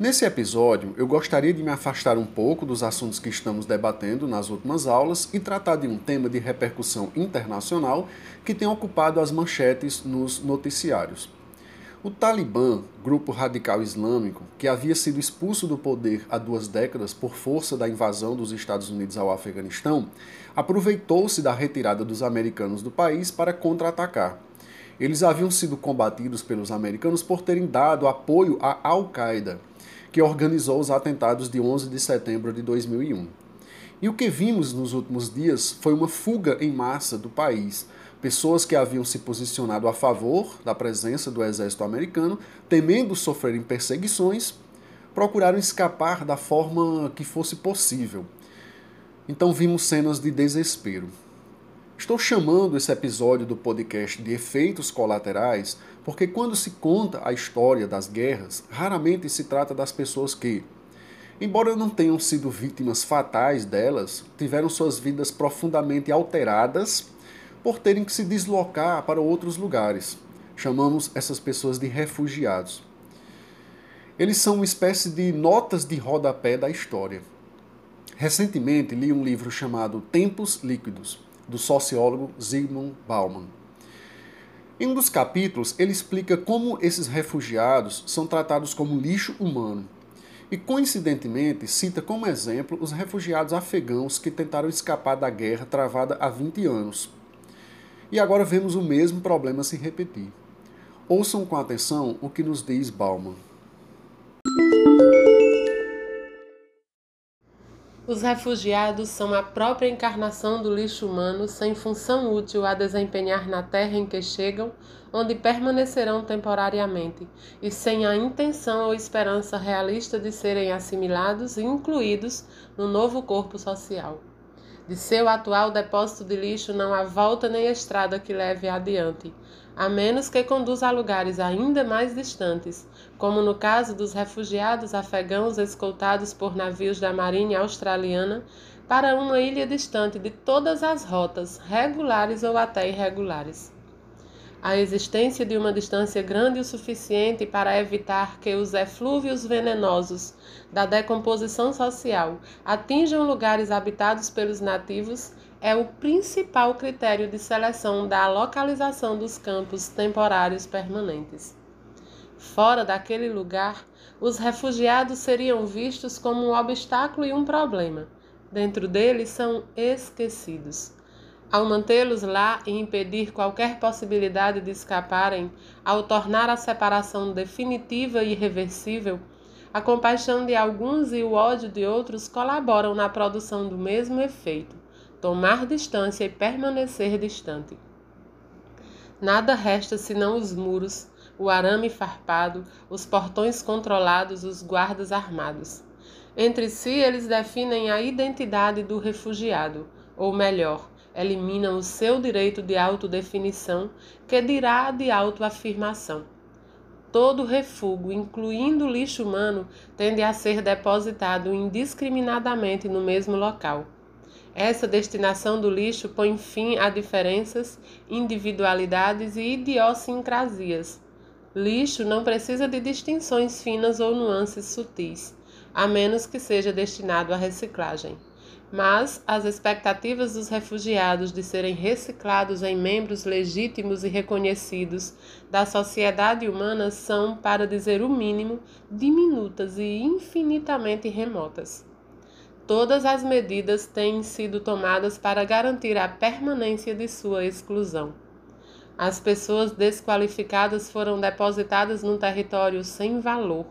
Nesse episódio, eu gostaria de me afastar um pouco dos assuntos que estamos debatendo nas últimas aulas e tratar de um tema de repercussão internacional que tem ocupado as manchetes nos noticiários. O Talibã, grupo radical islâmico, que havia sido expulso do poder há duas décadas por força da invasão dos Estados Unidos ao Afeganistão, aproveitou-se da retirada dos americanos do país para contra-atacar. Eles haviam sido combatidos pelos americanos por terem dado apoio à Al-Qaeda, que organizou os atentados de 11 de setembro de 2001. E o que vimos nos últimos dias foi uma fuga em massa do país. Pessoas que haviam se posicionado a favor da presença do exército americano, temendo sofrerem perseguições, procuraram escapar da forma que fosse possível. Então vimos cenas de desespero. Estou chamando esse episódio do podcast de efeitos colaterais porque quando se conta a história das guerras, raramente se trata das pessoas que, embora não tenham sido vítimas fatais delas, tiveram suas vidas profundamente alteradas por terem que se deslocar para outros lugares. Chamamos essas pessoas de refugiados. Eles são uma espécie de notas de rodapé da história. Recentemente li um livro chamado Tempos Líquidos do sociólogo Zygmunt Bauman. Em um dos capítulos, ele explica como esses refugiados são tratados como lixo humano. E, coincidentemente, cita como exemplo os refugiados afegãos que tentaram escapar da guerra travada há 20 anos. E agora vemos o mesmo problema se repetir. Ouçam com atenção o que nos diz Bauman. Os refugiados são a própria encarnação do lixo humano sem função útil a desempenhar na terra em que chegam, onde permanecerão temporariamente, e sem a intenção ou esperança realista de serem assimilados e incluídos no novo corpo social. De seu atual depósito de lixo não há volta nem estrada que leve adiante, a menos que conduza a lugares ainda mais distantes, como no caso dos refugiados afegãos escoltados por navios da Marinha Australiana para uma ilha distante de todas as rotas, regulares ou até irregulares. A existência de uma distância grande o suficiente para evitar que os eflúvios venenosos da decomposição social atinjam lugares habitados pelos nativos é o principal critério de seleção da localização dos campos temporários permanentes. Fora daquele lugar, os refugiados seriam vistos como um obstáculo e um problema. Dentro deles são esquecidos. Ao mantê-los lá e impedir qualquer possibilidade de escaparem, ao tornar a separação definitiva e irreversível, a compaixão de alguns e o ódio de outros colaboram na produção do mesmo efeito tomar distância e permanecer distante. Nada resta senão os muros, o arame farpado, os portões controlados, os guardas armados. Entre si, eles definem a identidade do refugiado, ou melhor, eliminam o seu direito de autodefinição, que dirá de autoafirmação. Todo refúgio, incluindo lixo humano, tende a ser depositado indiscriminadamente no mesmo local essa destinação do lixo põe fim a diferenças, individualidades e idiosincrasias. Lixo não precisa de distinções finas ou nuances sutis, a menos que seja destinado à reciclagem. Mas as expectativas dos refugiados de serem reciclados em membros legítimos e reconhecidos da sociedade humana são, para dizer o mínimo, diminutas e infinitamente remotas. Todas as medidas têm sido tomadas para garantir a permanência de sua exclusão. As pessoas desqualificadas foram depositadas num território sem valor,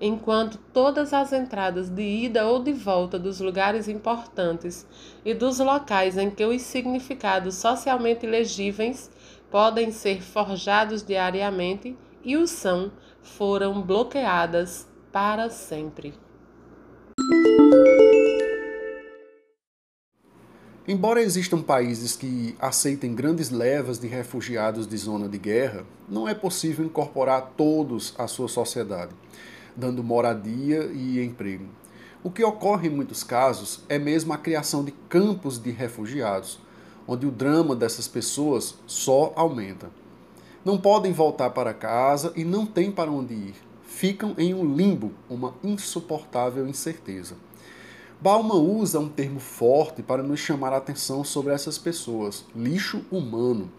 enquanto todas as entradas de ida ou de volta dos lugares importantes e dos locais em que os significados socialmente legíveis podem ser forjados diariamente e o são, foram bloqueadas para sempre. Embora existam países que aceitem grandes levas de refugiados de zona de guerra, não é possível incorporar todos à sua sociedade, dando moradia e emprego. O que ocorre em muitos casos é mesmo a criação de campos de refugiados, onde o drama dessas pessoas só aumenta. Não podem voltar para casa e não têm para onde ir. Ficam em um limbo, uma insuportável incerteza. Bauman usa um termo forte para nos chamar a atenção sobre essas pessoas: lixo humano.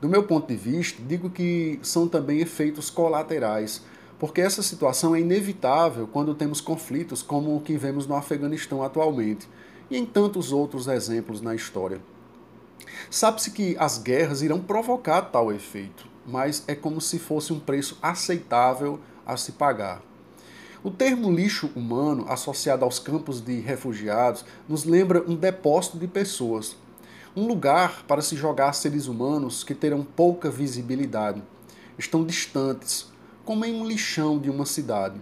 Do meu ponto de vista, digo que são também efeitos colaterais, porque essa situação é inevitável quando temos conflitos como o que vemos no Afeganistão atualmente e em tantos outros exemplos na história. Sabe-se que as guerras irão provocar tal efeito, mas é como se fosse um preço aceitável a se pagar. O termo lixo humano, associado aos campos de refugiados, nos lembra um depósito de pessoas, um lugar para se jogar seres humanos que terão pouca visibilidade, estão distantes, como em um lixão de uma cidade,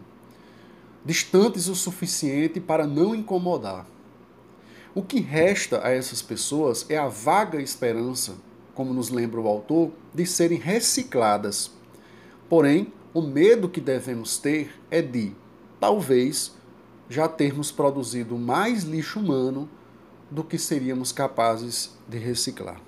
distantes o suficiente para não incomodar. O que resta a essas pessoas é a vaga esperança, como nos lembra o autor, de serem recicladas. Porém, o medo que devemos ter é de talvez já termos produzido mais lixo humano do que seríamos capazes de reciclar.